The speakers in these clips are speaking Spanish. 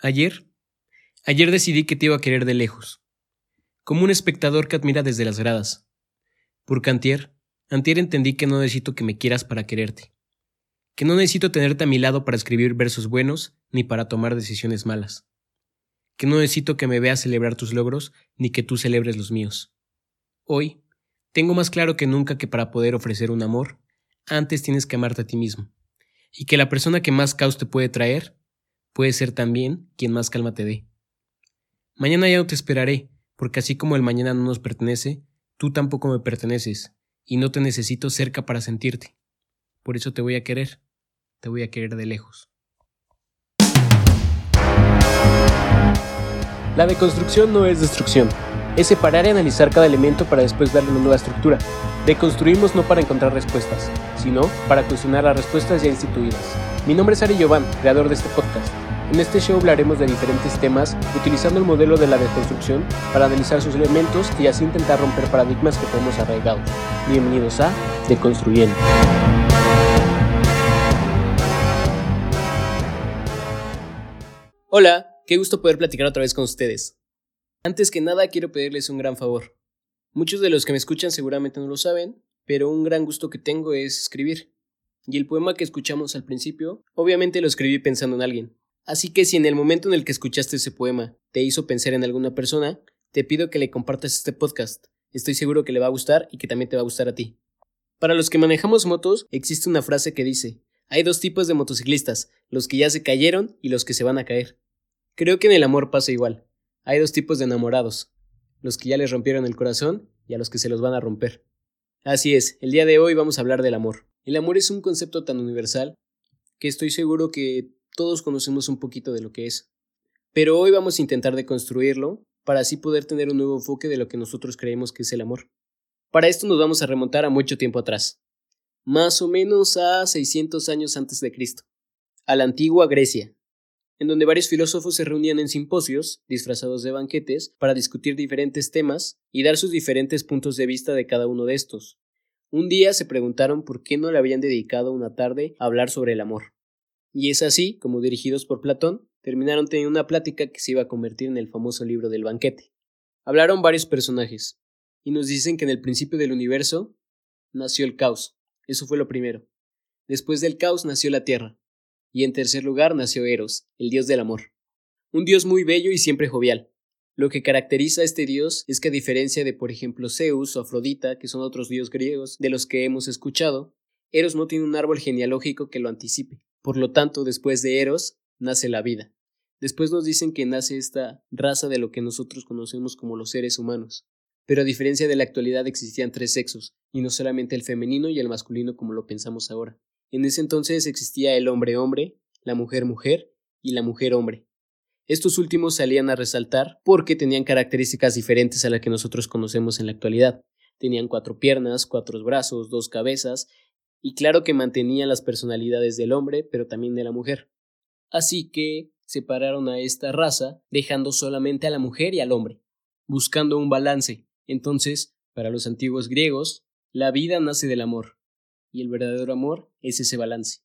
Ayer, ayer decidí que te iba a querer de lejos, como un espectador que admira desde las gradas. Porque antier, antier entendí que no necesito que me quieras para quererte, que no necesito tenerte a mi lado para escribir versos buenos ni para tomar decisiones malas, que no necesito que me veas celebrar tus logros ni que tú celebres los míos. Hoy, tengo más claro que nunca que para poder ofrecer un amor, antes tienes que amarte a ti mismo, y que la persona que más caos te puede traer puede ser también quien más calma te dé. Mañana ya no te esperaré, porque así como el mañana no nos pertenece, tú tampoco me perteneces, y no te necesito cerca para sentirte. Por eso te voy a querer, te voy a querer de lejos. La deconstrucción no es destrucción, es separar y analizar cada elemento para después darle una nueva estructura. Deconstruimos no para encontrar respuestas, sino para cuestionar las respuestas ya instituidas. Mi nombre es Ari Giovanni, creador de este podcast. En este show hablaremos de diferentes temas utilizando el modelo de la deconstrucción para analizar sus elementos y así intentar romper paradigmas que tenemos arraigados. Bienvenidos a Deconstruyendo. Hola, qué gusto poder platicar otra vez con ustedes. Antes que nada quiero pedirles un gran favor. Muchos de los que me escuchan seguramente no lo saben, pero un gran gusto que tengo es escribir. Y el poema que escuchamos al principio, obviamente lo escribí pensando en alguien. Así que si en el momento en el que escuchaste ese poema te hizo pensar en alguna persona, te pido que le compartas este podcast. Estoy seguro que le va a gustar y que también te va a gustar a ti. Para los que manejamos motos, existe una frase que dice, hay dos tipos de motociclistas, los que ya se cayeron y los que se van a caer. Creo que en el amor pasa igual. Hay dos tipos de enamorados, los que ya les rompieron el corazón y a los que se los van a romper. Así es, el día de hoy vamos a hablar del amor. El amor es un concepto tan universal que estoy seguro que todos conocemos un poquito de lo que es. Pero hoy vamos a intentar deconstruirlo para así poder tener un nuevo enfoque de lo que nosotros creemos que es el amor. Para esto nos vamos a remontar a mucho tiempo atrás, más o menos a 600 años antes de Cristo, a la antigua Grecia, en donde varios filósofos se reunían en simposios, disfrazados de banquetes, para discutir diferentes temas y dar sus diferentes puntos de vista de cada uno de estos. Un día se preguntaron por qué no le habían dedicado una tarde a hablar sobre el amor. Y es así, como dirigidos por Platón, terminaron teniendo una plática que se iba a convertir en el famoso libro del banquete. Hablaron varios personajes, y nos dicen que en el principio del universo nació el caos. Eso fue lo primero. Después del caos nació la tierra. Y en tercer lugar nació Eros, el dios del amor. Un dios muy bello y siempre jovial. Lo que caracteriza a este dios es que a diferencia de por ejemplo Zeus o Afrodita, que son otros dios griegos de los que hemos escuchado, Eros no tiene un árbol genealógico que lo anticipe. Por lo tanto, después de Eros, nace la vida. Después nos dicen que nace esta raza de lo que nosotros conocemos como los seres humanos. Pero a diferencia de la actualidad existían tres sexos, y no solamente el femenino y el masculino como lo pensamos ahora. En ese entonces existía el hombre-hombre, la mujer-mujer y la mujer-hombre. Estos últimos salían a resaltar porque tenían características diferentes a las que nosotros conocemos en la actualidad. Tenían cuatro piernas, cuatro brazos, dos cabezas y claro que mantenían las personalidades del hombre, pero también de la mujer. Así que separaron a esta raza, dejando solamente a la mujer y al hombre, buscando un balance. Entonces, para los antiguos griegos, la vida nace del amor, y el verdadero amor es ese balance.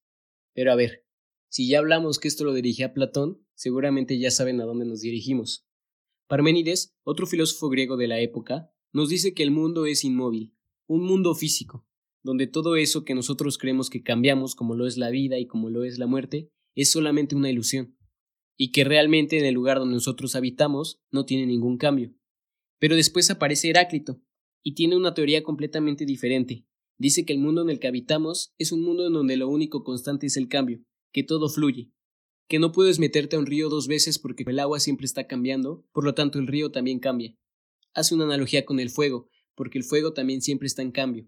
Pero a ver, si ya hablamos que esto lo dirigía Platón, seguramente ya saben a dónde nos dirigimos. Parménides, otro filósofo griego de la época, nos dice que el mundo es inmóvil, un mundo físico, donde todo eso que nosotros creemos que cambiamos, como lo es la vida y como lo es la muerte, es solamente una ilusión, y que realmente en el lugar donde nosotros habitamos no tiene ningún cambio. Pero después aparece Heráclito, y tiene una teoría completamente diferente. Dice que el mundo en el que habitamos es un mundo en donde lo único constante es el cambio, que todo fluye, que no puedes meterte a un río dos veces porque el agua siempre está cambiando, por lo tanto el río también cambia. Hace una analogía con el fuego, porque el fuego también siempre está en cambio,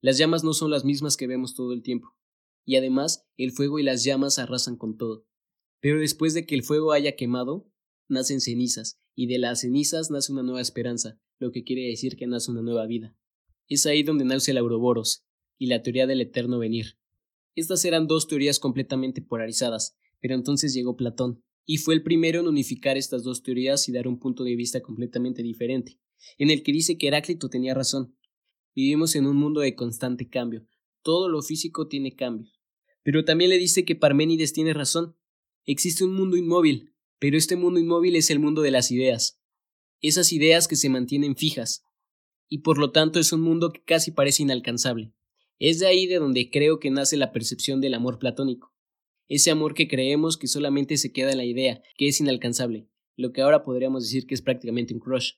las llamas no son las mismas que vemos todo el tiempo, y además el fuego y las llamas arrasan con todo. Pero después de que el fuego haya quemado, nacen cenizas, y de las cenizas nace una nueva esperanza, lo que quiere decir que nace una nueva vida. Es ahí donde nace el Auroboros y la teoría del eterno venir. Estas eran dos teorías completamente polarizadas, pero entonces llegó Platón, y fue el primero en unificar estas dos teorías y dar un punto de vista completamente diferente, en el que dice que Heráclito tenía razón, Vivimos en un mundo de constante cambio. Todo lo físico tiene cambios. Pero también le dice que Parménides tiene razón. Existe un mundo inmóvil, Pero este mundo inmóvil es el mundo de las ideas, esas ideas que se mantienen fijas, y por lo tanto es un mundo que casi parece inalcanzable. Es de ahí de donde creo que nace la percepción del amor platónico, ese amor que creemos que solamente se queda en la idea, que es inalcanzable, lo que ahora podríamos decir que es prácticamente un crush.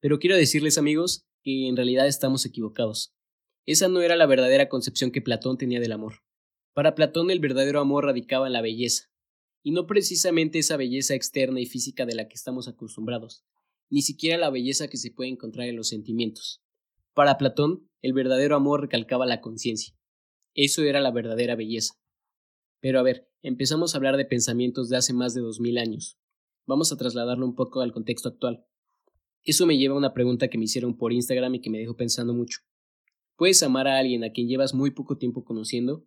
Pero quiero decirles amigos que en realidad estamos equivocados. Esa no era la verdadera concepción que Platón tenía del amor. Para Platón el verdadero amor radicaba en la belleza, y no precisamente esa belleza externa y física de la que estamos acostumbrados, ni siquiera la belleza que se puede encontrar en los sentimientos. Para Platón, el verdadero amor recalcaba la conciencia. Eso era la verdadera belleza. Pero a ver, empezamos a hablar de pensamientos de hace más de dos mil años. Vamos a trasladarlo un poco al contexto actual. Eso me lleva a una pregunta que me hicieron por Instagram y que me dejó pensando mucho. ¿Puedes amar a alguien a quien llevas muy poco tiempo conociendo?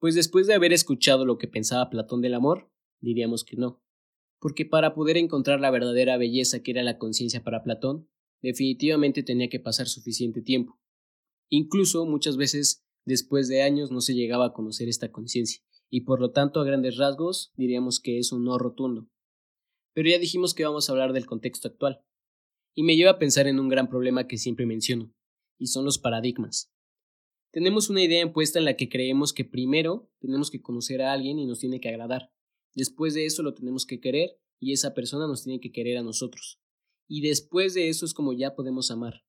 Pues después de haber escuchado lo que pensaba Platón del amor, diríamos que no. Porque para poder encontrar la verdadera belleza que era la conciencia para Platón, definitivamente tenía que pasar suficiente tiempo. Incluso muchas veces después de años no se llegaba a conocer esta conciencia, y por lo tanto a grandes rasgos diríamos que es un no rotundo. Pero ya dijimos que vamos a hablar del contexto actual, y me lleva a pensar en un gran problema que siempre menciono, y son los paradigmas. Tenemos una idea impuesta en la que creemos que primero tenemos que conocer a alguien y nos tiene que agradar. Después de eso lo tenemos que querer y esa persona nos tiene que querer a nosotros. Y después de eso es como ya podemos amar.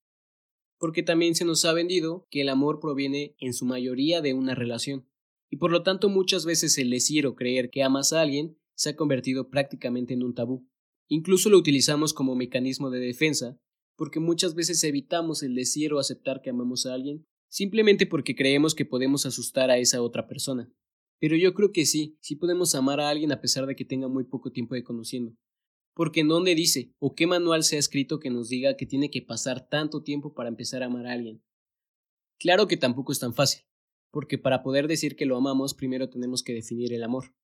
Porque también se nos ha vendido que el amor proviene en su mayoría de una relación. Y por lo tanto muchas veces el decir o creer que amas a alguien se ha convertido prácticamente en un tabú. Incluso lo utilizamos como mecanismo de defensa, porque muchas veces evitamos el decir o aceptar que amamos a alguien simplemente porque creemos que podemos asustar a esa otra persona. Pero yo creo que sí, sí podemos amar a alguien a pesar de que tenga muy poco tiempo de conociendo. Porque en dónde dice o qué manual se ha escrito que nos diga que tiene que pasar tanto tiempo para empezar a amar a alguien. Claro que tampoco es tan fácil, porque para poder decir que lo amamos primero tenemos que definir el amor.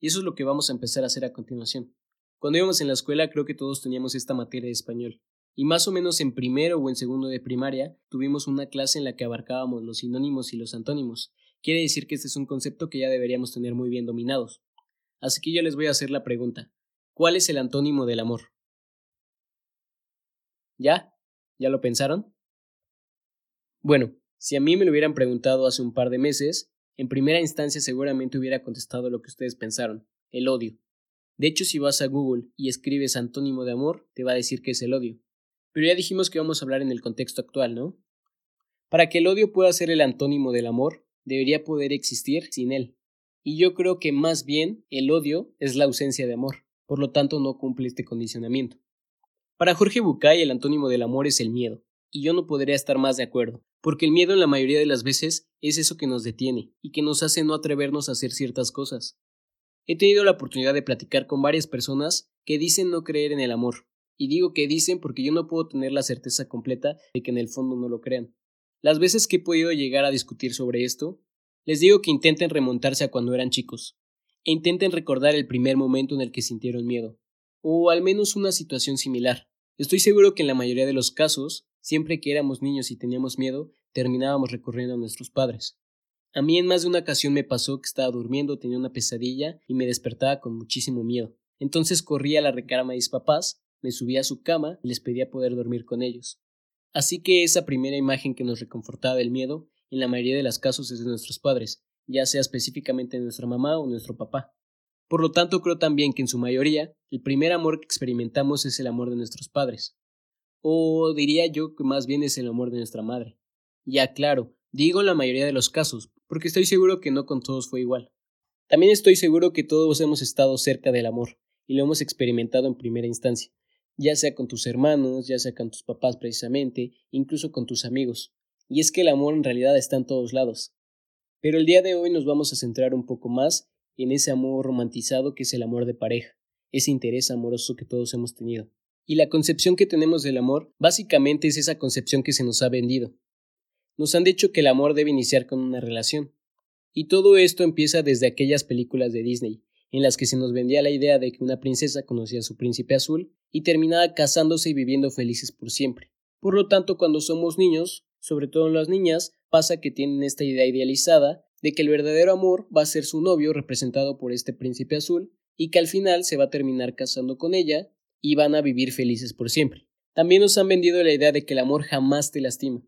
Y eso es lo que vamos a empezar a hacer a continuación. Cuando íbamos en la escuela creo que todos teníamos esta materia de español, y más o menos en primero o en segundo de primaria tuvimos una clase en la que abarcábamos los sinónimos y los antónimos. Quiere decir que este es un concepto que ya deberíamos tener muy bien dominados. Así que yo les voy a hacer la pregunta. ¿Cuál es el antónimo del amor? ¿Ya? ¿Ya lo pensaron? Bueno, si a mí me lo hubieran preguntado hace un par de meses, en primera instancia seguramente hubiera contestado lo que ustedes pensaron, el odio. De hecho, si vas a Google y escribes antónimo de amor, te va a decir que es el odio. Pero ya dijimos que vamos a hablar en el contexto actual, ¿no? Para que el odio pueda ser el antónimo del amor, debería poder existir sin él. Y yo creo que más bien el odio es la ausencia de amor, por lo tanto no cumple este condicionamiento. Para Jorge Bucay el antónimo del amor es el miedo, y yo no podría estar más de acuerdo, porque el miedo en la mayoría de las veces es eso que nos detiene y que nos hace no atrevernos a hacer ciertas cosas. He tenido la oportunidad de platicar con varias personas que dicen no creer en el amor, y digo que dicen porque yo no puedo tener la certeza completa de que en el fondo no lo crean. Las veces que he podido llegar a discutir sobre esto, les digo que intenten remontarse a cuando eran chicos, e intenten recordar el primer momento en el que sintieron miedo, o al menos una situación similar. Estoy seguro que en la mayoría de los casos, siempre que éramos niños y teníamos miedo, terminábamos recurriendo a nuestros padres. A mí en más de una ocasión me pasó que estaba durmiendo, tenía una pesadilla y me despertaba con muchísimo miedo. Entonces corrí a la recámara de mis papás me subía a su cama y les pedía poder dormir con ellos. Así que esa primera imagen que nos reconfortaba del miedo, en la mayoría de los casos es de nuestros padres, ya sea específicamente de nuestra mamá o nuestro papá. Por lo tanto, creo también que en su mayoría, el primer amor que experimentamos es el amor de nuestros padres. O diría yo que más bien es el amor de nuestra madre. Ya claro, digo en la mayoría de los casos, porque estoy seguro que no con todos fue igual. También estoy seguro que todos hemos estado cerca del amor, y lo hemos experimentado en primera instancia ya sea con tus hermanos, ya sea con tus papás precisamente, incluso con tus amigos. Y es que el amor en realidad está en todos lados. Pero el día de hoy nos vamos a centrar un poco más en ese amor romantizado que es el amor de pareja, ese interés amoroso que todos hemos tenido. Y la concepción que tenemos del amor básicamente es esa concepción que se nos ha vendido. Nos han dicho que el amor debe iniciar con una relación. Y todo esto empieza desde aquellas películas de Disney, en las que se nos vendía la idea de que una princesa conocía a su príncipe azul y terminaba casándose y viviendo felices por siempre. Por lo tanto, cuando somos niños, sobre todo en las niñas, pasa que tienen esta idea idealizada de que el verdadero amor va a ser su novio representado por este príncipe azul y que al final se va a terminar casando con ella y van a vivir felices por siempre. También nos han vendido la idea de que el amor jamás te lastima.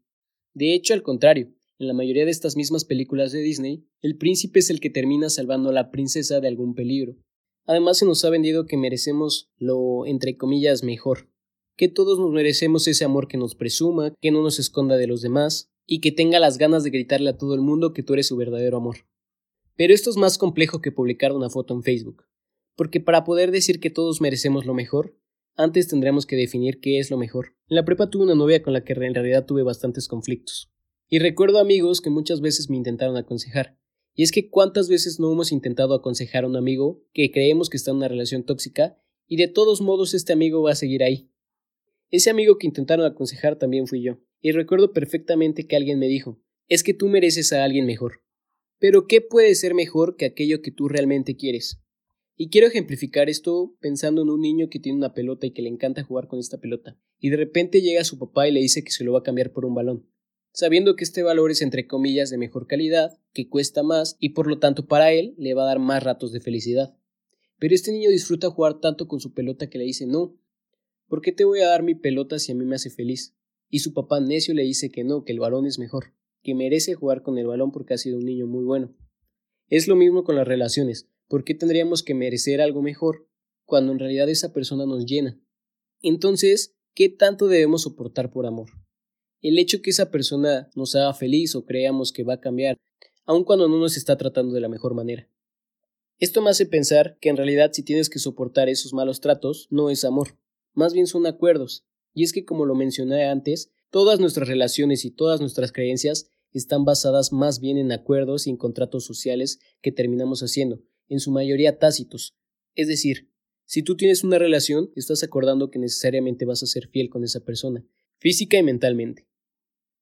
De hecho, al contrario, en la mayoría de estas mismas películas de Disney, el príncipe es el que termina salvando a la princesa de algún peligro. Además se nos ha vendido que merecemos lo, entre comillas, mejor, que todos nos merecemos ese amor que nos presuma, que no nos esconda de los demás, y que tenga las ganas de gritarle a todo el mundo que tú eres su verdadero amor. Pero esto es más complejo que publicar una foto en Facebook, porque para poder decir que todos merecemos lo mejor, antes tendremos que definir qué es lo mejor. En la prepa tuve una novia con la que en realidad tuve bastantes conflictos. Y recuerdo amigos que muchas veces me intentaron aconsejar. Y es que cuántas veces no hemos intentado aconsejar a un amigo que creemos que está en una relación tóxica y de todos modos este amigo va a seguir ahí. Ese amigo que intentaron aconsejar también fui yo. Y recuerdo perfectamente que alguien me dijo, es que tú mereces a alguien mejor. Pero ¿qué puede ser mejor que aquello que tú realmente quieres? Y quiero ejemplificar esto pensando en un niño que tiene una pelota y que le encanta jugar con esta pelota, y de repente llega su papá y le dice que se lo va a cambiar por un balón, sabiendo que este valor es entre comillas de mejor calidad, que cuesta más y por lo tanto para él le va a dar más ratos de felicidad. Pero este niño disfruta jugar tanto con su pelota que le dice no, ¿por qué te voy a dar mi pelota si a mí me hace feliz? Y su papá necio le dice que no, que el balón es mejor, que merece jugar con el balón porque ha sido un niño muy bueno. Es lo mismo con las relaciones. ¿Por qué tendríamos que merecer algo mejor cuando en realidad esa persona nos llena? Entonces, ¿qué tanto debemos soportar por amor? El hecho que esa persona nos haga feliz o creamos que va a cambiar, aun cuando no nos está tratando de la mejor manera. Esto me hace pensar que en realidad si tienes que soportar esos malos tratos, no es amor, más bien son acuerdos. Y es que como lo mencioné antes, todas nuestras relaciones y todas nuestras creencias están basadas más bien en acuerdos y en contratos sociales que terminamos haciendo, en su mayoría tácitos. Es decir, si tú tienes una relación, estás acordando que necesariamente vas a ser fiel con esa persona, física y mentalmente.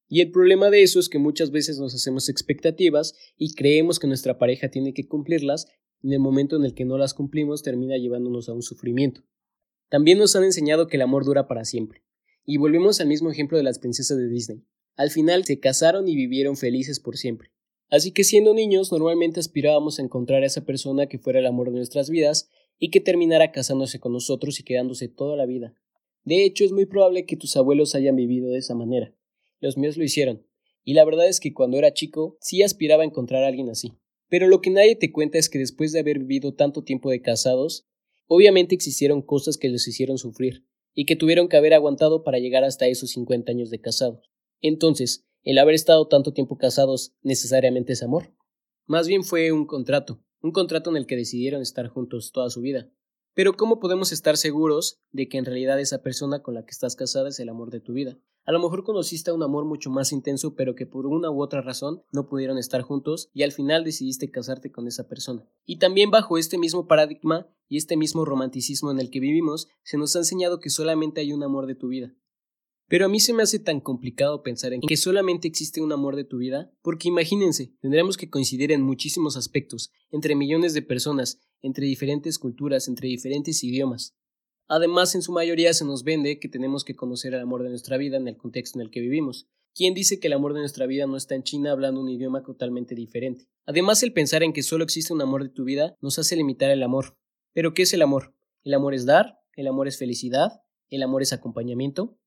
Y el problema de eso es que muchas veces nos hacemos expectativas y creemos que nuestra pareja tiene que cumplirlas y en el momento en el que no las cumplimos termina llevándonos a un sufrimiento. También nos han enseñado que el amor dura para siempre. Y volvemos al mismo ejemplo de las princesas de Disney. Al final se casaron y vivieron felices por siempre. Así que siendo niños normalmente aspirábamos a encontrar a esa persona que fuera el amor de nuestras vidas y que terminara casándose con nosotros y quedándose toda la vida. De hecho, es muy probable que tus abuelos hayan vivido de esa manera. Los míos lo hicieron. Y la verdad es que cuando era chico sí aspiraba a encontrar a alguien así. Pero lo que nadie te cuenta es que después de haber vivido tanto tiempo de casados, obviamente existieron cosas que los hicieron sufrir, y que tuvieron que haber aguantado para llegar hasta esos 50 años de casados. Entonces, el haber estado tanto tiempo casados necesariamente es amor. Más bien fue un contrato, un contrato en el que decidieron estar juntos toda su vida. Pero ¿cómo podemos estar seguros de que en realidad esa persona con la que estás casada es el amor de tu vida? A lo mejor conociste a un amor mucho más intenso, pero que por una u otra razón no pudieron estar juntos y al final decidiste casarte con esa persona. Y también bajo este mismo paradigma y este mismo romanticismo en el que vivimos, se nos ha enseñado que solamente hay un amor de tu vida. Pero a mí se me hace tan complicado pensar en que solamente existe un amor de tu vida, porque imagínense, tendremos que coincidir en muchísimos aspectos, entre millones de personas, entre diferentes culturas, entre diferentes idiomas. Además, en su mayoría se nos vende que tenemos que conocer el amor de nuestra vida en el contexto en el que vivimos. ¿Quién dice que el amor de nuestra vida no está en China hablando un idioma totalmente diferente? Además, el pensar en que solo existe un amor de tu vida nos hace limitar el amor. ¿Pero qué es el amor? ¿El amor es dar? ¿El amor es felicidad? ¿El amor es acompañamiento?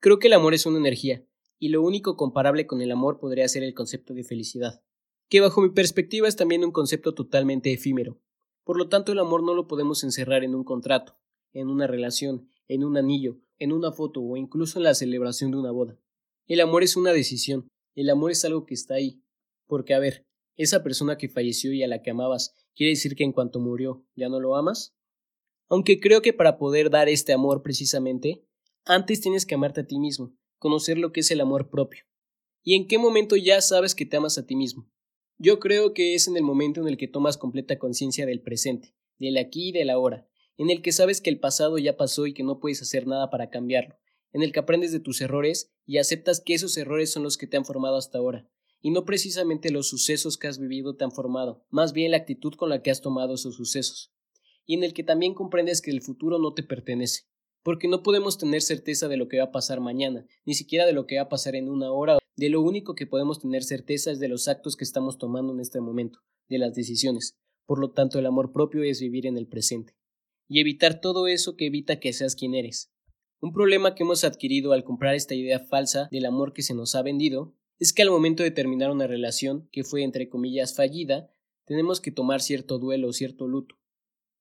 Creo que el amor es una energía, y lo único comparable con el amor podría ser el concepto de felicidad, que bajo mi perspectiva es también un concepto totalmente efímero. Por lo tanto, el amor no lo podemos encerrar en un contrato, en una relación, en un anillo, en una foto o incluso en la celebración de una boda. El amor es una decisión, el amor es algo que está ahí. Porque, a ver, esa persona que falleció y a la que amabas, ¿quiere decir que en cuanto murió ya no lo amas? Aunque creo que para poder dar este amor precisamente, antes tienes que amarte a ti mismo, conocer lo que es el amor propio. ¿Y en qué momento ya sabes que te amas a ti mismo? Yo creo que es en el momento en el que tomas completa conciencia del presente, del aquí y del ahora, en el que sabes que el pasado ya pasó y que no puedes hacer nada para cambiarlo, en el que aprendes de tus errores y aceptas que esos errores son los que te han formado hasta ahora, y no precisamente los sucesos que has vivido te han formado, más bien la actitud con la que has tomado esos sucesos, y en el que también comprendes que el futuro no te pertenece, porque no podemos tener certeza de lo que va a pasar mañana, ni siquiera de lo que va a pasar en una hora. De lo único que podemos tener certeza es de los actos que estamos tomando en este momento, de las decisiones, Por lo tanto, el amor propio es vivir en el presente y evitar todo eso que evita que seas quien eres. Un problema que hemos adquirido al comprar esta idea falsa del amor que se nos ha vendido es que al momento de terminar una relación que fue entre comillas fallida, tenemos que tomar cierto duelo o cierto luto.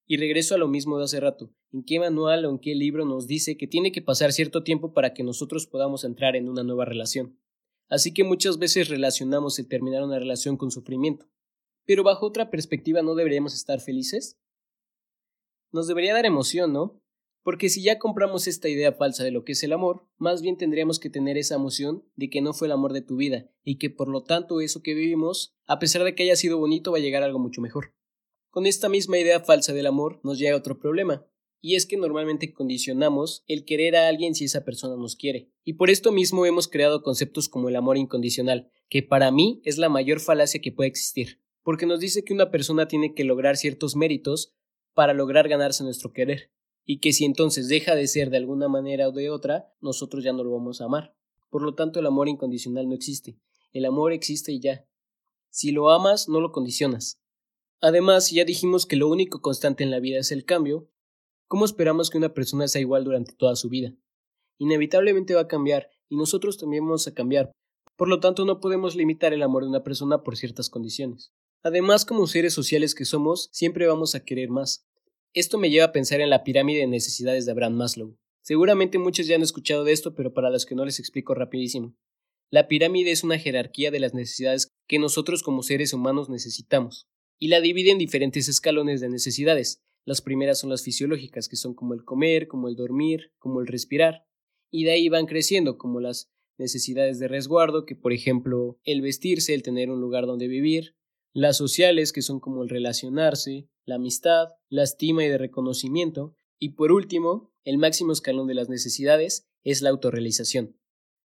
Y regreso a lo mismo de hace rato. ¿En qué manual o en qué libro nos dice que tiene que pasar cierto tiempo para que nosotros podamos entrar en una nueva relación? Así que muchas veces relacionamos el terminar una relación con sufrimiento. Pero bajo otra perspectiva, ¿no deberíamos estar felices? Nos debería dar emoción, ¿no? Porque si ya compramos esta idea falsa de lo que es el amor, más bien tendríamos que tener esa emoción de que no fue el amor de tu vida y que por lo tanto eso que vivimos, a pesar de que haya sido bonito, va a llegar a algo mucho mejor. Con esta misma idea falsa del amor nos llega otro problema, y es que normalmente condicionamos el querer a alguien si esa persona nos quiere. Y por esto mismo hemos creado conceptos como el amor incondicional, que para mí es la mayor falacia que puede existir, porque nos dice que una persona tiene que lograr ciertos méritos para lograr ganarse nuestro querer, y que si entonces deja de ser de alguna manera o de otra, nosotros ya no lo vamos a amar. Por lo tanto, el amor incondicional no existe. El amor existe y ya. Si lo amas, no lo condicionas. Además, ya dijimos que lo único constante en la vida es el cambio, ¿cómo esperamos que una persona sea igual durante toda su vida? Inevitablemente va a cambiar, y nosotros también vamos a cambiar. Por lo tanto, no podemos limitar el amor de una persona por ciertas condiciones. Además, como seres sociales que somos, siempre vamos a querer más. Esto me lleva a pensar en la pirámide de necesidades de Abraham Maslow. Seguramente muchos ya han escuchado de esto, pero para los que no les explico rapidísimo. La pirámide es una jerarquía de las necesidades que nosotros como seres humanos necesitamos y la divide en diferentes escalones de necesidades. Las primeras son las fisiológicas, que son como el comer, como el dormir, como el respirar, y de ahí van creciendo como las necesidades de resguardo, que por ejemplo el vestirse, el tener un lugar donde vivir, las sociales, que son como el relacionarse, la amistad, la estima y de reconocimiento, y por último, el máximo escalón de las necesidades es la autorrealización.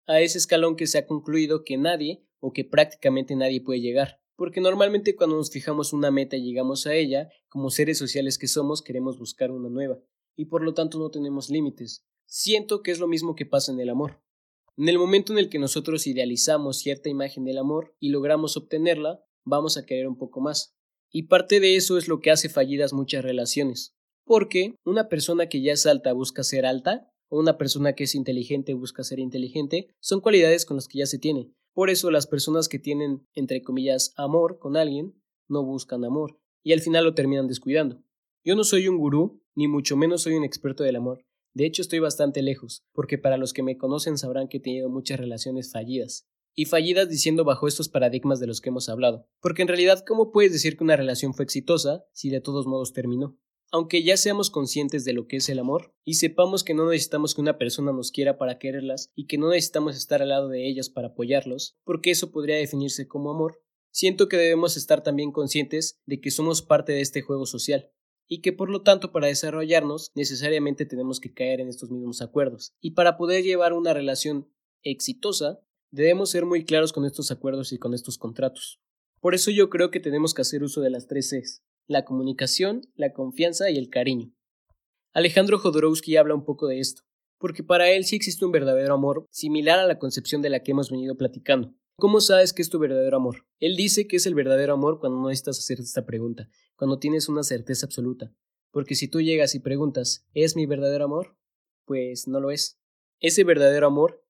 A ese escalón que se ha concluido que nadie o que prácticamente nadie puede llegar, porque normalmente cuando nos fijamos una meta y llegamos a ella, como seres sociales que somos, queremos buscar una nueva, y por lo tanto no tenemos límites. Siento que es lo mismo que pasa en el amor. En el momento en el que nosotros idealizamos cierta imagen del amor y logramos obtenerla, vamos a querer un poco más. Y parte de eso es lo que hace fallidas muchas relaciones. Porque una persona que ya es alta busca ser alta, o una persona que es inteligente busca ser inteligente, son cualidades con las que ya se tiene. Por eso las personas que tienen, entre comillas, amor con alguien, no buscan amor, y al final lo terminan descuidando. Yo no soy un gurú, ni mucho menos soy un experto del amor. De hecho, estoy bastante lejos, porque para los que me conocen sabrán que he tenido muchas relaciones fallidas. Y fallidas diciendo bajo estos paradigmas de los que hemos hablado. Porque en realidad, ¿cómo puedes decir que una relación fue exitosa si de todos modos terminó? Aunque ya seamos conscientes de lo que es el amor y sepamos que no necesitamos que una persona nos quiera para quererlas y que no necesitamos estar al lado de ellas para apoyarlos, porque eso podría definirse como amor, siento que debemos estar también conscientes de que somos parte de este juego social y que por lo tanto para desarrollarnos necesariamente tenemos que caer en estos mismos acuerdos. Y para poder llevar una relación exitosa, debemos ser muy claros con estos acuerdos y con estos contratos. Por eso yo creo que tenemos que hacer uso de las tres Cs, la comunicación, la confianza y el cariño. Alejandro Jodorowsky habla un poco de esto, porque para él sí existe un verdadero amor similar a la concepción de la que hemos venido platicando. ¿Cómo sabes que es tu verdadero amor? Él dice que es el verdadero amor cuando no necesitas hacerte esta pregunta, cuando tienes una certeza absoluta. Porque si tú llegas y preguntas, ¿es mi verdadero amor? Pues no lo es. Ese verdadero amor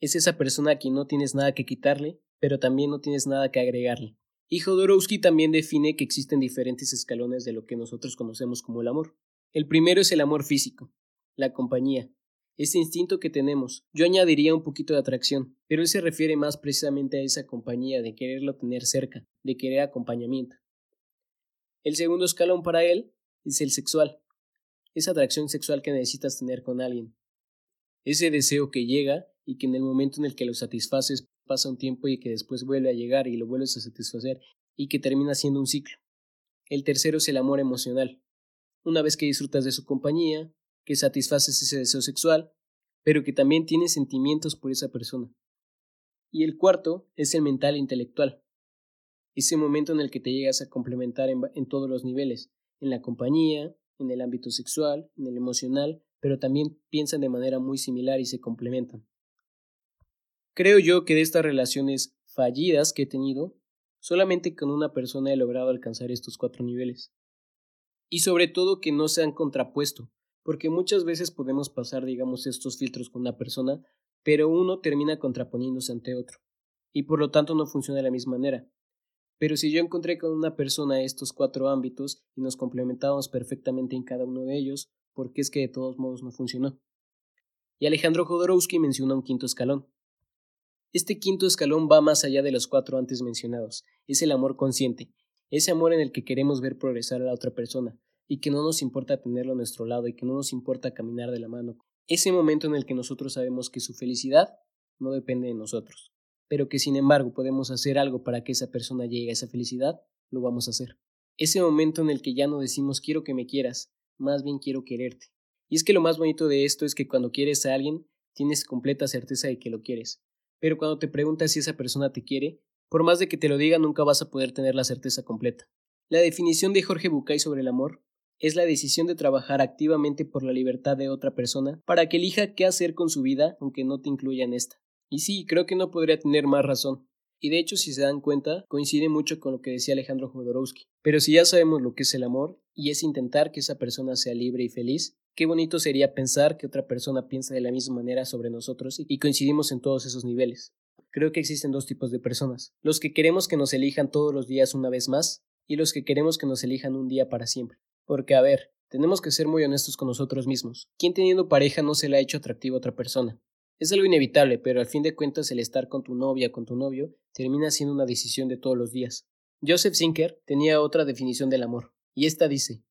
es esa persona a quien no tienes nada que quitarle, pero también no tienes nada que agregarle. Y Jodorowsky también define que existen diferentes escalones de lo que nosotros conocemos como el amor. El primero es el amor físico, la compañía, ese instinto que tenemos. Yo añadiría un poquito de atracción, pero él se refiere más precisamente a esa compañía, de quererlo tener cerca, de querer acompañamiento. El segundo escalón para él es el sexual, esa atracción sexual que necesitas tener con alguien. Ese deseo que llega y que en el momento en el que lo satisfaces pasa un tiempo y que después vuelve a llegar y lo vuelves a satisfacer y que termina siendo un ciclo. El tercero es el amor emocional. Una vez que disfrutas de su compañía, que satisfaces ese deseo sexual, pero que también tienes sentimientos por esa persona. Y el cuarto es el mental e intelectual. Ese momento en el que te llegas a complementar en, en todos los niveles, en la compañía, en el ámbito sexual, en el emocional, pero también piensan de manera muy similar y se complementan. Creo yo que de estas relaciones fallidas que he tenido, Solamente con una persona he logrado alcanzar estos cuatro niveles. Y sobre todo que no se han contrapuesto, porque muchas veces podemos pasar, digamos, estos filtros con una persona, pero uno termina contraponiéndose ante otro, y por lo tanto no funciona de la misma manera. Pero si yo encontré con una persona estos cuatro ámbitos y nos complementábamos perfectamente en cada uno de ellos, ¿por qué es que de todos modos no funcionó? Y Alejandro Jodorowsky menciona un quinto escalón. Este quinto escalón va más allá de los cuatro antes mencionados, es el amor consciente, ese amor en el que queremos ver progresar a la otra persona, y que no nos importa tenerlo a nuestro lado y que no nos importa caminar de la mano. Ese momento en el que nosotros sabemos que su felicidad no depende de nosotros, pero que sin embargo podemos hacer algo para que esa persona llegue a esa felicidad, lo vamos a hacer. Ese momento en el que ya no decimos quiero que me quieras, más bien quiero quererte. Y es que lo más bonito de esto es que cuando quieres a alguien, tienes completa certeza de que lo quieres, pero cuando te preguntas si esa persona te quiere, por más de que te lo diga nunca vas a poder tener la certeza completa. La definición de Jorge Bucay sobre el amor es la decisión de trabajar activamente por la libertad de otra persona para que elija qué hacer con su vida aunque no te incluya en esta. Y sí, creo que no podría tener más razón. Y de hecho, si se dan cuenta, coincide mucho con lo que decía Alejandro Jodorowsky. Pero si ya sabemos lo que es el amor, y es intentar que esa persona sea libre y feliz, Qué bonito sería pensar que otra persona piensa de la misma manera sobre nosotros y coincidimos en todos esos niveles. Creo que existen dos tipos de personas, los que queremos que nos elijan todos los días una vez más y los que queremos que nos elijan un día para siempre. Porque, a ver, tenemos que ser muy honestos con nosotros mismos. ¿Quién teniendo pareja no se le ha hecho atractivo a otra persona? Es algo inevitable, pero al fin de cuentas el estar con tu novia, con tu novio, termina siendo una decisión de todos los días. Joseph Zinker tenía otra definición del amor, y esta dice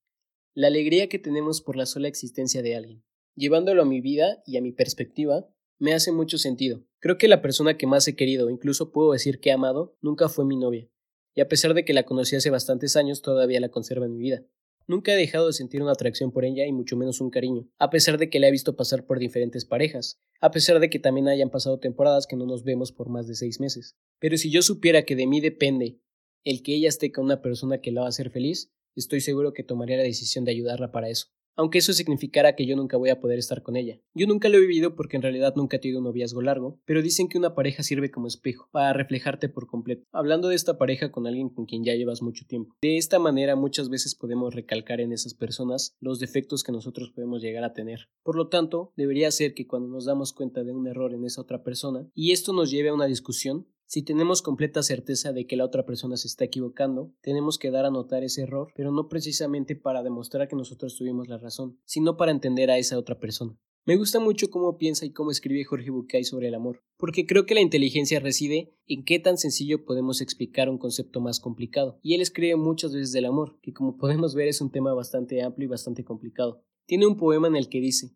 la alegría que tenemos por la sola existencia de alguien. Llevándolo a mi vida y a mi perspectiva, me hace mucho sentido. Creo que la persona que más he querido, incluso puedo decir que he amado, nunca fue mi novia, y a pesar de que la conocí hace bastantes años, todavía la conservo en mi vida. Nunca he dejado de sentir una atracción por ella y mucho menos un cariño, a pesar de que la he visto pasar por diferentes parejas, a pesar de que también hayan pasado temporadas que no nos vemos por más de seis meses. Pero si yo supiera que de mí depende el que ella esté con una persona que la va a hacer feliz, estoy seguro que tomaría la decisión de ayudarla para eso. Aunque eso significara que yo nunca voy a poder estar con ella. Yo nunca lo he vivido porque en realidad nunca he tenido un noviazgo largo, pero dicen que una pareja sirve como espejo, para reflejarte por completo. Hablando de esta pareja con alguien con quien ya llevas mucho tiempo. De esta manera muchas veces podemos recalcar en esas personas los defectos que nosotros podemos llegar a tener. Por lo tanto, debería ser que cuando nos damos cuenta de un error en esa otra persona, y esto nos lleve a una discusión, si tenemos completa certeza de que la otra persona se está equivocando, tenemos que dar a notar ese error, pero no precisamente para demostrar que nosotros tuvimos la razón, sino para entender a esa otra persona. Me gusta mucho cómo piensa y cómo escribe Jorge Bucay sobre el amor, porque creo que la inteligencia reside en qué tan sencillo podemos explicar un concepto más complicado, y él escribe muchas veces del amor, que como podemos ver es un tema bastante amplio y bastante complicado. Tiene un poema en el que dice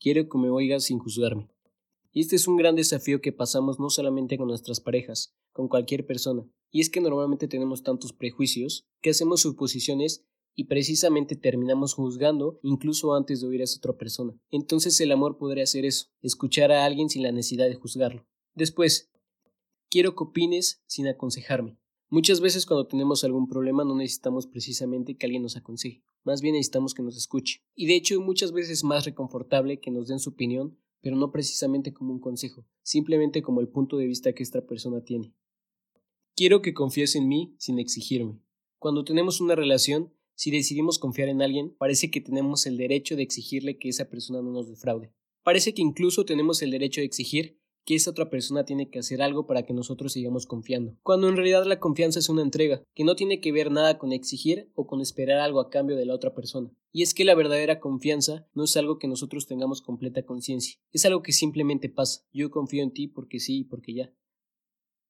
Quiero que me oigas sin juzgarme. Y este es un gran desafío que pasamos no solamente con nuestras parejas, con cualquier persona. Y es que normalmente tenemos tantos prejuicios que hacemos suposiciones y precisamente terminamos juzgando incluso antes de oír a esa otra persona. Entonces el amor podría ser eso, escuchar a alguien sin la necesidad de juzgarlo. Después, quiero que opines sin aconsejarme. Muchas veces cuando tenemos algún problema no necesitamos precisamente que alguien nos aconseje, más bien necesitamos que nos escuche. Y de hecho muchas veces es más reconfortable que nos den su opinión pero no precisamente como un consejo, simplemente como el punto de vista que esta persona tiene. Quiero que confíes en mí sin exigirme. Cuando tenemos una relación, si decidimos confiar en alguien, parece que tenemos el derecho de exigirle que esa persona no nos defraude. Parece que incluso tenemos el derecho de exigir que esa otra persona tiene que hacer algo para que nosotros sigamos confiando, cuando en realidad la confianza es una entrega, que no tiene que ver nada con exigir o con esperar algo a cambio de la otra persona. Y es que la verdadera confianza no es algo que nosotros tengamos completa conciencia, es algo que simplemente pasa. Yo confío en ti porque sí y porque ya.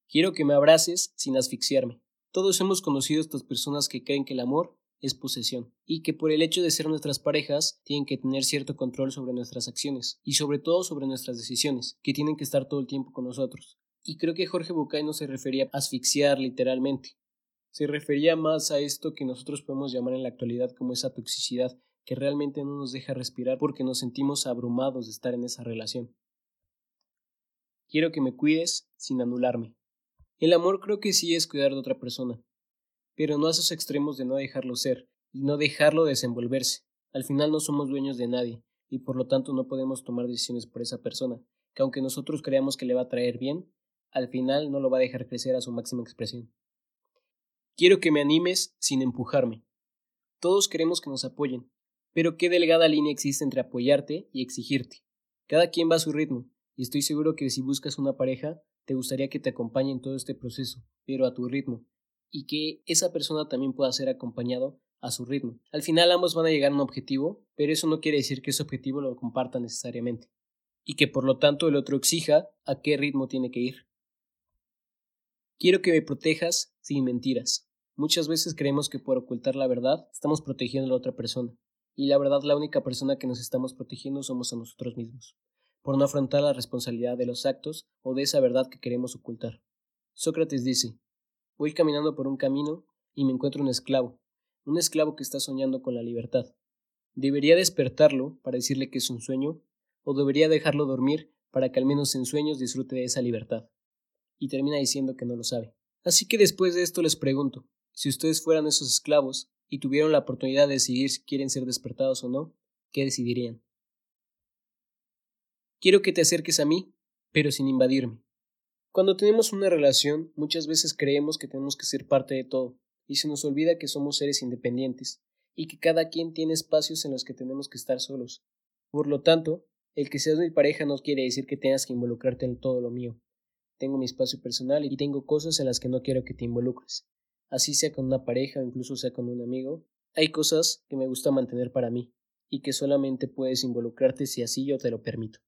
Quiero que me abraces sin asfixiarme. Todos hemos conocido a estas personas que creen que el amor es posesión, y que por el hecho de ser nuestras parejas tienen que tener cierto control sobre nuestras acciones, y sobre todo sobre nuestras decisiones, que tienen que estar todo el tiempo con nosotros. Y creo que Jorge Bucay no se refería a asfixiar literalmente, se refería más a esto que nosotros podemos llamar en la actualidad como esa toxicidad que realmente no nos deja respirar porque nos sentimos abrumados de estar en esa relación. Quiero que me cuides sin anularme. El amor creo que sí es cuidar de otra persona, pero no a esos extremos de no dejarlo ser y no dejarlo desenvolverse. Al final no somos dueños de nadie y por lo tanto no podemos tomar decisiones por esa persona, que aunque nosotros creamos que le va a traer bien, al final no lo va a dejar crecer a su máxima expresión. Quiero que me animes sin empujarme. Todos queremos que nos apoyen, pero qué delgada línea existe entre apoyarte y exigirte. Cada quien va a su ritmo, y estoy seguro que si buscas una pareja, te gustaría que te acompañe en todo este proceso, pero a tu ritmo, y que esa persona también pueda ser acompañado a su ritmo. Al final ambos van a llegar a un objetivo, pero eso no quiere decir que ese objetivo lo compartan necesariamente, y que por lo tanto el otro exija a qué ritmo tiene que ir. Quiero que me protejas sin mentiras. Muchas veces creemos que por ocultar la verdad estamos protegiendo a la otra persona, y la verdad la única persona que nos estamos protegiendo somos a nosotros mismos, por no afrontar la responsabilidad de los actos o de esa verdad que queremos ocultar. Sócrates dice, voy caminando por un camino y me encuentro un esclavo, un esclavo que está soñando con la libertad. ¿Debería despertarlo para decirle que es un sueño? ¿O debería dejarlo dormir para que al menos en sueños disfrute de esa libertad? Y termina diciendo que no lo sabe. Así que después de esto les pregunto, si ustedes fueran esos esclavos y tuvieron la oportunidad de decidir si quieren ser despertados o no, ¿qué decidirían? Quiero que te acerques a mí, pero sin invadirme. Cuando tenemos una relación, muchas veces creemos que tenemos que ser parte de todo, y se nos olvida que somos seres independientes, y que cada quien tiene espacios en los que tenemos que estar solos. Por lo tanto, el que seas mi pareja no quiere decir que tengas que involucrarte en todo lo mío. Tengo mi espacio personal y tengo cosas en las que no quiero que te involucres así sea con una pareja o incluso sea con un amigo, hay cosas que me gusta mantener para mí y que solamente puedes involucrarte si así yo te lo permito.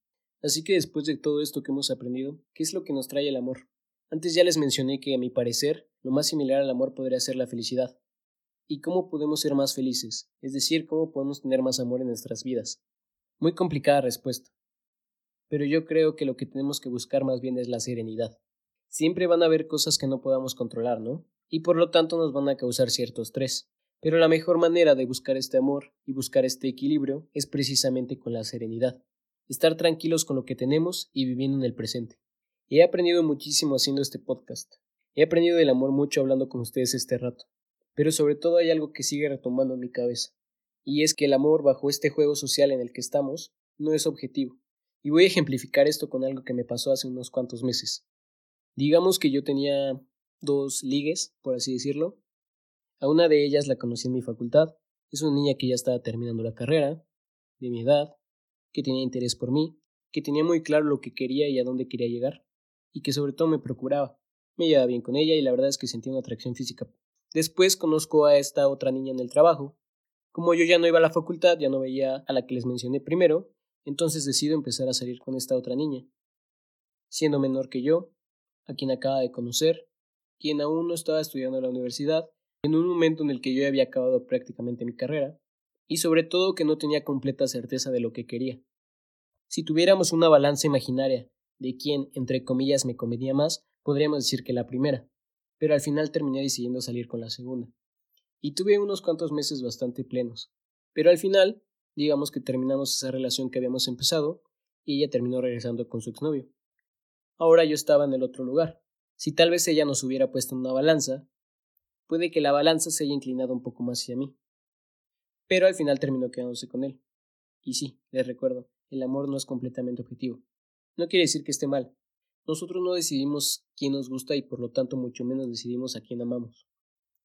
Así que después de todo esto que hemos aprendido, ¿qué es lo que nos trae el amor? Antes ya les mencioné que a mi parecer lo más similar al amor podría ser la felicidad. ¿Y cómo podemos ser más felices? Es decir, cómo podemos tener más amor en nuestras vidas. Muy complicada respuesta. Pero yo creo que lo que tenemos que buscar más bien es la serenidad. Siempre van a haber cosas que no podamos controlar, ¿no? y por lo tanto nos van a causar cierto estrés. Pero la mejor manera de buscar este amor y buscar este equilibrio es precisamente con la serenidad, estar tranquilos con lo que tenemos y viviendo en el presente. He aprendido muchísimo haciendo este podcast. He aprendido del amor mucho hablando con ustedes este rato. Pero sobre todo hay algo que sigue retomando en mi cabeza. Y es que el amor bajo este juego social en el que estamos no es objetivo. Y voy a ejemplificar esto con algo que me pasó hace unos cuantos meses. Digamos que yo tenía dos ligues, por así decirlo. A una de ellas la conocí en mi facultad. Es una niña que ya estaba terminando la carrera, de mi edad, que tenía interés por mí, que tenía muy claro lo que quería y a dónde quería llegar, y que sobre todo me procuraba. Me llevaba bien con ella y la verdad es que sentía una atracción física. Después conozco a esta otra niña en el trabajo. Como yo ya no iba a la facultad, ya no veía a la que les mencioné primero, entonces decido empezar a salir con esta otra niña. Siendo menor que yo, a quien acaba de conocer, quien aún no estaba estudiando en la universidad, en un momento en el que yo había acabado prácticamente mi carrera, y sobre todo que no tenía completa certeza de lo que quería. Si tuviéramos una balanza imaginaria de quién, entre comillas, me convenía más, podríamos decir que la primera, pero al final terminé decidiendo salir con la segunda. Y tuve unos cuantos meses bastante plenos, pero al final, digamos que terminamos esa relación que habíamos empezado, y ella terminó regresando con su exnovio. Ahora yo estaba en el otro lugar, si tal vez ella nos hubiera puesto en una balanza, puede que la balanza se haya inclinado un poco más hacia mí. Pero al final terminó quedándose con él. Y sí, les recuerdo, el amor no es completamente objetivo. No quiere decir que esté mal. Nosotros no decidimos quién nos gusta y por lo tanto mucho menos decidimos a quién amamos.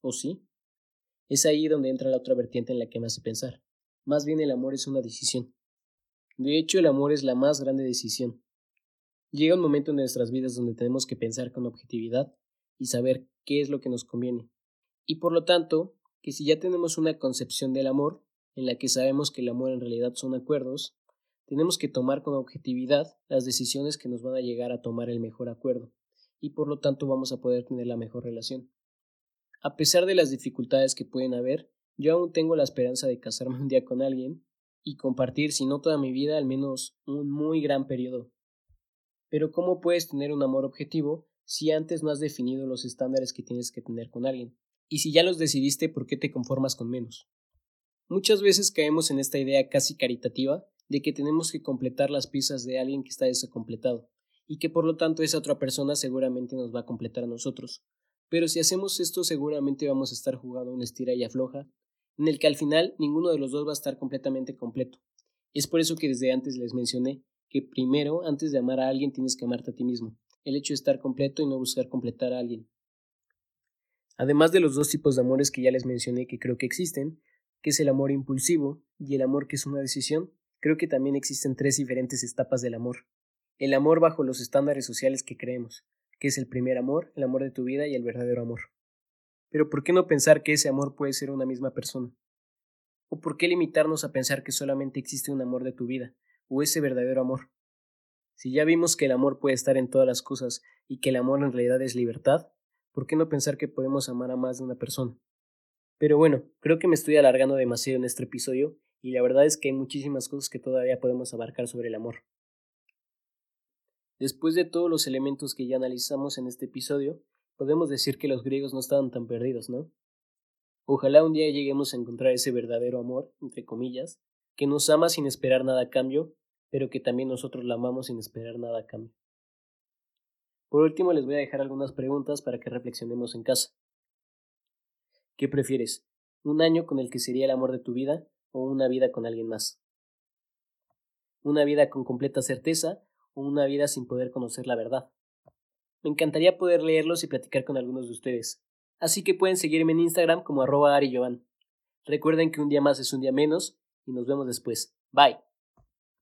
¿O sí? Es ahí donde entra la otra vertiente en la que me hace pensar. Más bien el amor es una decisión. De hecho, el amor es la más grande decisión, Llega un momento en nuestras vidas donde tenemos que pensar con objetividad y saber qué es lo que nos conviene. Y por lo tanto, que si ya tenemos una concepción del amor, en la que sabemos que el amor en realidad son acuerdos, tenemos que tomar con objetividad las decisiones que nos van a llegar a tomar el mejor acuerdo, y por lo tanto vamos a poder tener la mejor relación. A pesar de las dificultades que pueden haber, yo aún tengo la esperanza de casarme un día con alguien y compartir, si no toda mi vida, al menos un muy gran periodo pero ¿cómo puedes tener un amor objetivo si antes no has definido los estándares que tienes que tener con alguien? Y si ya los decidiste, ¿por qué te conformas con menos? Muchas veces caemos en esta idea casi caritativa de que tenemos que completar las piezas de alguien que está desacompletado, y que por lo tanto esa otra persona seguramente nos va a completar a nosotros. Pero si hacemos esto seguramente vamos a estar jugando una estira y afloja, en el que al final ninguno de los dos va a estar completamente completo. Es por eso que desde antes les mencioné que primero, antes de amar a alguien, tienes que amarte a ti mismo. El hecho de estar completo y no buscar completar a alguien. Además de los dos tipos de amores que ya les mencioné que creo que existen, que es el amor impulsivo y el amor que es una decisión, creo que también existen tres diferentes etapas del amor. El amor bajo los estándares sociales que creemos, que es el primer amor, el amor de tu vida y el verdadero amor. Pero ¿por qué no pensar que ese amor puede ser una misma persona? ¿O por qué limitarnos a pensar que solamente existe un amor de tu vida, o ese verdadero amor? Si ya vimos que el amor puede estar en todas las cosas y que el amor en realidad es libertad, ¿por qué no pensar que podemos amar a más de una persona? Pero bueno, creo que me estoy alargando demasiado en este episodio y la verdad es que hay muchísimas cosas que todavía podemos abarcar sobre el amor. Después de todos los elementos que ya analizamos en este episodio, podemos decir que los griegos no estaban tan perdidos, ¿no? Ojalá un día lleguemos a encontrar ese verdadero amor, entre comillas, que nos ama sin esperar nada a cambio, pero que también nosotros la amamos sin esperar nada a cambio. Por último, les voy a dejar algunas preguntas para que reflexionemos en casa. ¿Qué prefieres? ¿Un año con el que sería el amor de tu vida o una vida con alguien más? ¿Una vida con completa certeza o una vida sin poder conocer la verdad? Me encantaría poder leerlos y platicar con algunos de ustedes. Así que pueden seguirme en Instagram como arroba Recuerden que un día más es un día menos y nos vemos después. Bye.